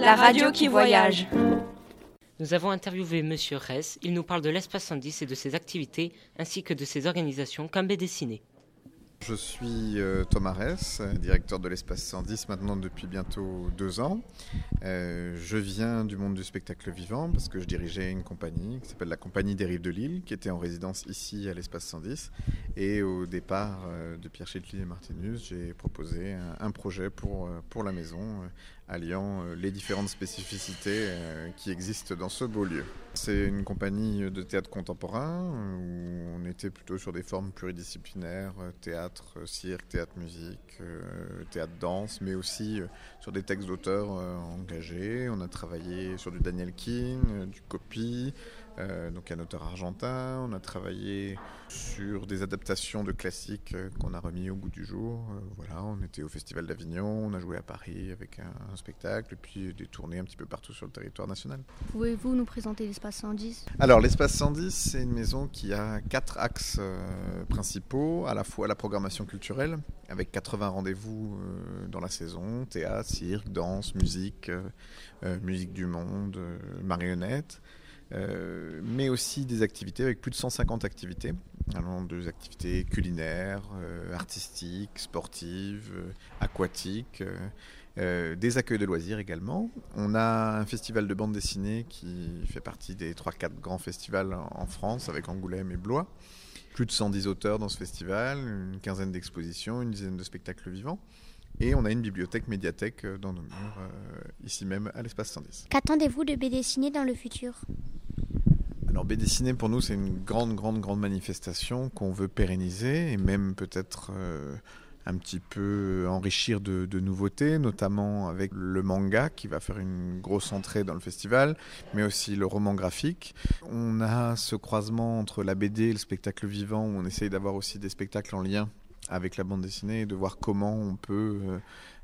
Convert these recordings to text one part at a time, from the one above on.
la radio qui voyage. Nous avons interviewé Monsieur Ress. Il nous parle de l'espace 110 et de ses activités, ainsi que de ses organisations Cambé Dessiné. Je suis euh, Thomas Ress, directeur de l'espace 110 maintenant depuis bientôt deux ans. Euh, je viens du monde du spectacle vivant parce que je dirigeais une compagnie qui s'appelle la Compagnie des Rives de Lille, qui était en résidence ici à l'espace 110. Et au départ euh, de Pierre Chétely et Martinus, j'ai proposé un, un, projet pour, pour la maison alliant les différentes spécificités qui existent dans ce beau lieu. C'est une compagnie de théâtre contemporain où on était plutôt sur des formes pluridisciplinaires, théâtre, cirque, théâtre musique, théâtre danse, mais aussi sur des textes d'auteurs engagés. On a travaillé sur du Daniel King, du copy, euh, donc un auteur argentin. On a travaillé sur des adaptations de classiques euh, qu'on a remis au goût du jour. Euh, voilà, on était au Festival d'Avignon, on a joué à Paris avec un, spectacle, et puis des tournées un petit peu partout sur le territoire national. Pouvez-vous nous présenter l'espace 110 Alors l'espace 110, c'est une maison qui a quatre axes euh, principaux, à la fois la programmation culturelle, avec 80 rendez-vous euh, dans la saison, théâtre, cirque, danse, musique, euh, musique du monde, marionnettes. Euh, mais aussi des activités avec plus de 150 activités, allant des activités culinaires, euh, artistiques, sportives, euh, aquatiques, des accueils de loisirs également. On a un festival de bande dessinée qui fait partie des 3-4 grands festivals en France avec Angoulême et Blois. Plus de 110 auteurs dans ce festival, une quinzaine d'expositions, une dizaine de spectacles vivants. Et on a une bibliothèque médiathèque dans nos murs, euh, ici même à l'espace 110. Qu'attendez-vous de BD Ciné dans le futur? Alors BD Ciné pour nous c'est une grande grande grande manifestation qu'on veut pérenniser et même peut-être euh, un petit peu enrichir de, de, nouveautés, notamment avec le manga qui va faire une grosse entrée dans le festival, mais aussi le roman graphique. On a ce croisement entre la BD et le spectacle vivant où on essaye d'avoir aussi des spectacles en lien avec la bande dessinée et de voir comment on peut euh, euh,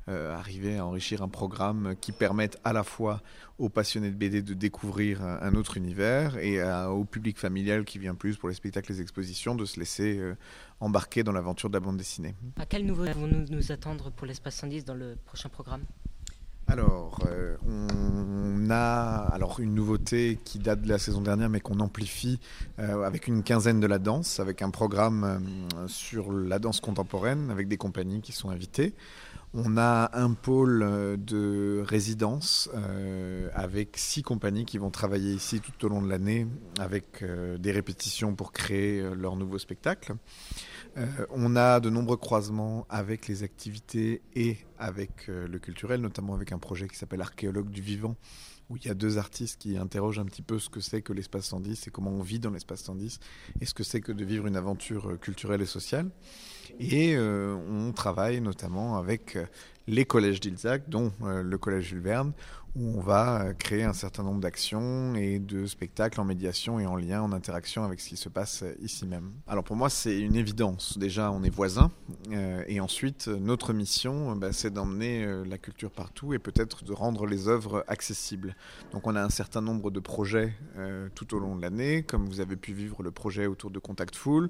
arriver à enrichir un programme qui permette à la fois aux passionnés de BD de découvrir un autre univers et à, au public familial qui vient plus pour les spectacles, les expositions, de se laisser euh, embarquer dans l'aventure de la bande dessinée. À quel nouveau vont-nous nous attendre pour l'espace 110 dans le prochain programme? Alors, euh, on a alors une nouveauté qui date de la saison dernière, mais qu'on amplifie euh, avec une quinzaine de la danse, avec un programme euh, sur la danse contemporaine, avec des compagnies qui sont invitées. On a un pôle de résidence euh, avec six compagnies qui vont travailler ici tout au long de l'année, avec euh, des répétitions pour créer euh, leur nouveau spectacle. on a de nombreux croisements avec les activités et avec le culturel, notamment avec un projet qui s'appelle Archéologue du vivant, où il y a deux artistes qui interrogent un petit peu ce que c'est que l'espace 110 et comment on vit dans l'espace 110 et ce que c'est que de vivre une aventure culturelle et sociale. Et euh, on travaille notamment avec les collèges d'Ilzac, dont euh, le collège Jules Verne, où on va créer un certain nombre d'actions et de spectacles en médiation et en lien, en interaction avec ce qui se passe ici même. Alors pour moi, c'est une évidence. Déjà, on est voisins. Euh, et ensuite, notre mission, bah, c'est d'emmener euh, la culture partout et peut-être de rendre les œuvres accessibles. Donc on a un certain nombre de projets euh, tout au long de l'année, comme vous avez pu vivre le projet autour de Contact Full.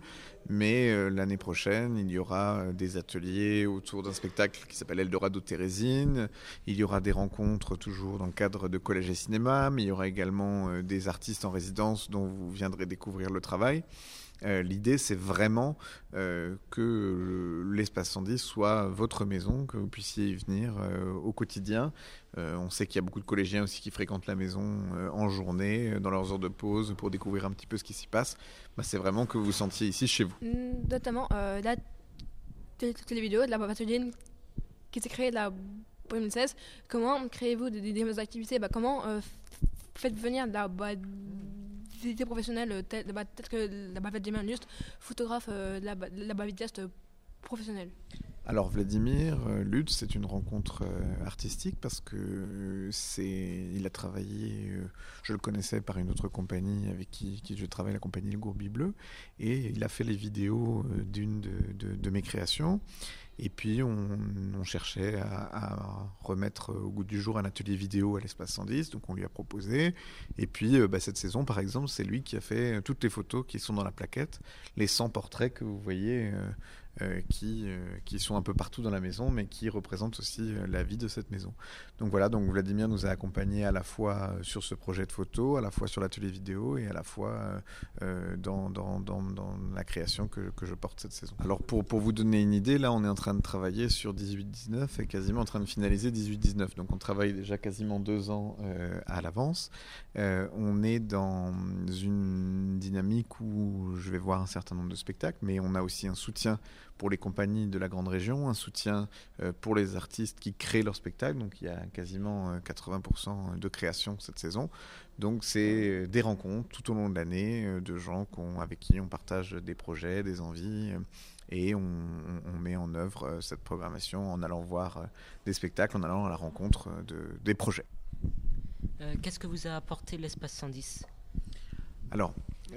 Mais euh, l'année prochaine, il y aura euh, des ateliers autour d'un spectacle qui s'appelle Eldorado Thérésine. Il y aura des rencontres toujours dans le cadre de collège et cinéma, mais il y aura également euh, des artistes en résidence dont vous viendrez découvrir le travail. Euh, L'idée, c'est vraiment euh, que l'espace 110 soit votre maison, que vous puissiez y venir au quotidien. on sait qu'il y a beaucoup de collégiens aussi qui fréquentent la maison en journée, dans leurs heures de pause, pour découvrir un petit peu ce qui s'y passe. Bah, c'est vraiment que vous vous sentiez ici chez vous. Notamment la télévidéo de la Papatholienne qui s'est créée là, 2016. Comment créez-vous des, des, activités bah, Comment faites venir la bah, des professionnels tels bah, que la Vladimir juste photographe euh, la, la vidéaste professionnelle? Alors Vladimir euh, Lutz, c'est une rencontre euh, artistique parce que euh, c'est, il a travaillé, je le connaissais par une autre compagnie avec qui, je travaille, la compagnie Le Gourbi Bleu, et il a fait les vidéos d'une de, mes créations. Et puis on, cherchait à, remettre au goût du jour un atelier vidéo à l'espace 110, donc on lui a proposé. Et puis bah, cette saison, par exemple, c'est lui qui a fait toutes les photos qui sont dans la plaquette, les 100 portraits que vous voyez qui, qui sont un peu partout dans la maison, mais qui représentent aussi la vie de cette maison. Donc voilà, donc Vladimir nous a accompagnés à la fois sur ce projet de photo, à la fois sur l'atelier vidéo et à la fois dans, dans, dans, dans, la création que, que, je porte cette saison. Alors pour, pour vous donner une idée, là on est en train de travailler sur 18-19 et quasiment en train de finaliser 18-19. Donc on travaille déjà quasiment deux ans à l'avance. on est dans une dynamique où je vais voir un certain nombre de spectacles, mais on a aussi un soutien pour les compagnies de la grande région, un soutien euh, pour les artistes qui créent leurs spectacles. Donc il y a quasiment 80% euh, de création cette saison. Donc c'est euh, des rencontres tout au long de l'année de gens avec qui on partage des projets, des envies. Et on, met en œuvre cette programmation en allant voir des spectacles, en allant à la rencontre de, des projets. Qu'est-ce que vous a apporté l'espace 110 alors,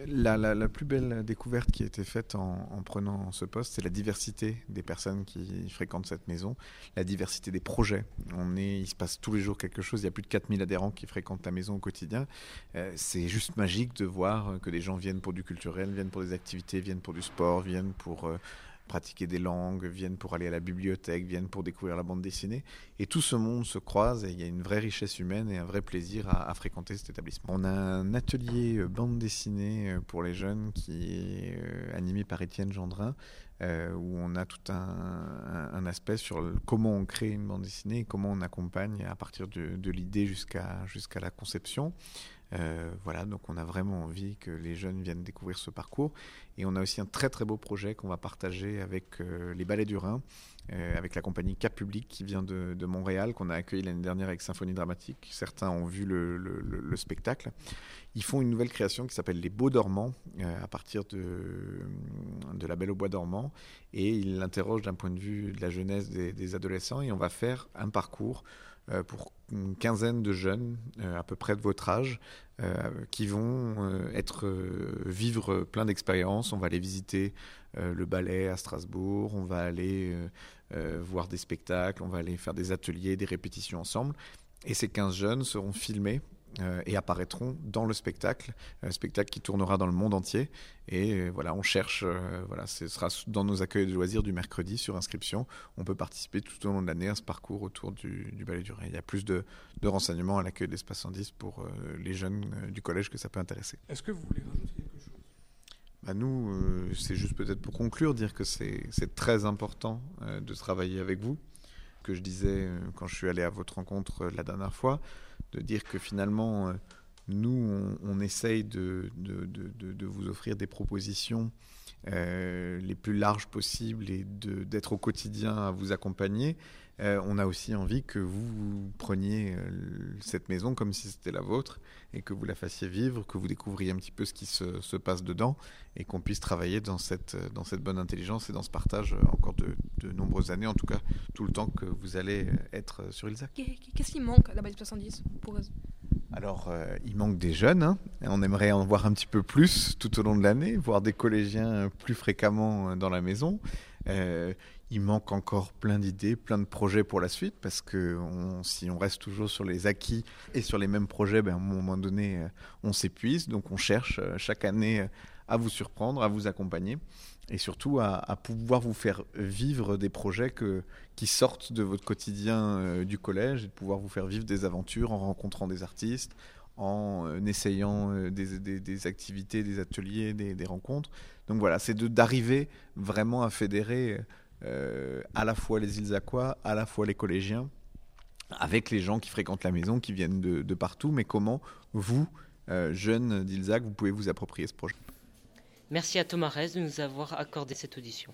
la, plus belle découverte qui a été faite en, prenant ce poste, c'est la diversité des personnes qui fréquentent cette maison, la diversité des projets. On est, il se passe tous les jours quelque chose. Il y a plus de 4000 adhérents qui fréquentent la maison au quotidien. Euh, c'est juste magique de voir que des gens viennent pour du culturel, viennent pour des activités, viennent pour du sport, viennent pour euh, pratiquer des langues, viennent pour aller à la bibliothèque, viennent pour découvrir la bande dessinée. Et tout ce monde se croise et il y a une vraie richesse humaine et un vrai plaisir à, fréquenter cet établissement. On a un atelier euh, bande dessinée euh, pour les jeunes qui est euh, animé par Étienne Gendrin, où on a tout un, aspect sur comment on crée une bande dessinée comment on accompagne à partir de, de l'idée jusqu'à jusqu'à la conception. Euh, voilà, donc on a vraiment envie que les jeunes viennent découvrir ce parcours. Et on a aussi un très très beau projet qu'on va partager avec euh, les Ballets du Rhin, euh, avec la compagnie Cap Public qui vient de, Montréal, qu'on a accueilli l'année dernière avec Symphonie Dramatique. Certains ont vu le, spectacle. Ils font une nouvelle création qui s'appelle Les Beaux Dormants, à partir de, La Belle au Bois dormant. Et ils l'interrogent d'un point de vue de la jeunesse des, des adolescents. Et on va faire un parcours pour une quinzaine de jeunes, euh, à peu près de votre âge, euh, qui vont être vivre plein d'expériences. On va aller visiter le ballet à Strasbourg, on va aller voir des spectacles, on va aller faire des ateliers, des répétitions ensemble. Et ces 15 jeunes seront filmés euh, et apparaîtront dans le spectacle, un spectacle qui tournera dans le monde entier. Et euh, voilà, on cherche, euh, voilà, ce sera dans nos accueils de loisirs du mercredi sur inscription. On peut participer tout au long de l'année à ce parcours autour du, du Ballet du Rhin. Il y a plus de, renseignements à l'accueil de l'Espace 110 pour les jeunes du collège que ça peut intéresser. Est-ce que vous voulez rajouter quelque chose? Bah nous, c'est juste peut-être pour conclure, dire que c'est très important de travailler avec vous. Que je disais quand je suis allé à votre rencontre la dernière fois, de dire que finalement, euh, nous, on, essaye de, de, de, vous offrir des propositions euh, les plus larges possibles et d'être au quotidien à vous accompagner. Euh, on a aussi envie que vous preniez cette maison comme si c'était la vôtre et que vous la fassiez vivre, que vous découvriez un petit peu ce qui se, se passe dedans et qu'on puisse travailler dans cette, dans cette bonne intelligence et dans ce partage encore de, de, nombreuses années, en tout cas tout le temps que vous allez être sur Ilzac. Qu'est-ce qui manque à la base 70 pour alors, euh, il manque des jeunes. Hein. On aimerait en voir un petit peu plus tout au long de l'année, voir des collégiens plus fréquemment dans la maison. Euh, il manque encore plein d'idées, plein de projets pour la suite, parce que si on reste toujours sur les acquis et sur les mêmes projets, ben, à un moment donné, euh, on s'épuise. Donc on cherche euh, chaque année à vous surprendre, à vous accompagner, et surtout à, pouvoir vous faire vivre des projets qui sortent de votre quotidien du collège, et de pouvoir vous faire vivre des aventures en rencontrant des artistes, en essayant des, activités, des ateliers, des, rencontres. Donc voilà, c'est d'arriver vraiment à fédérer euh, à la fois les Ilzaquois, à la fois les collégiens, avec les gens qui fréquentent la maison, qui viennent de, partout, mais comment vous, euh, jeunes d'Ilzac, vous pouvez vous approprier ce projet? Merci à Thomas Rez de nous avoir accordé cette audition.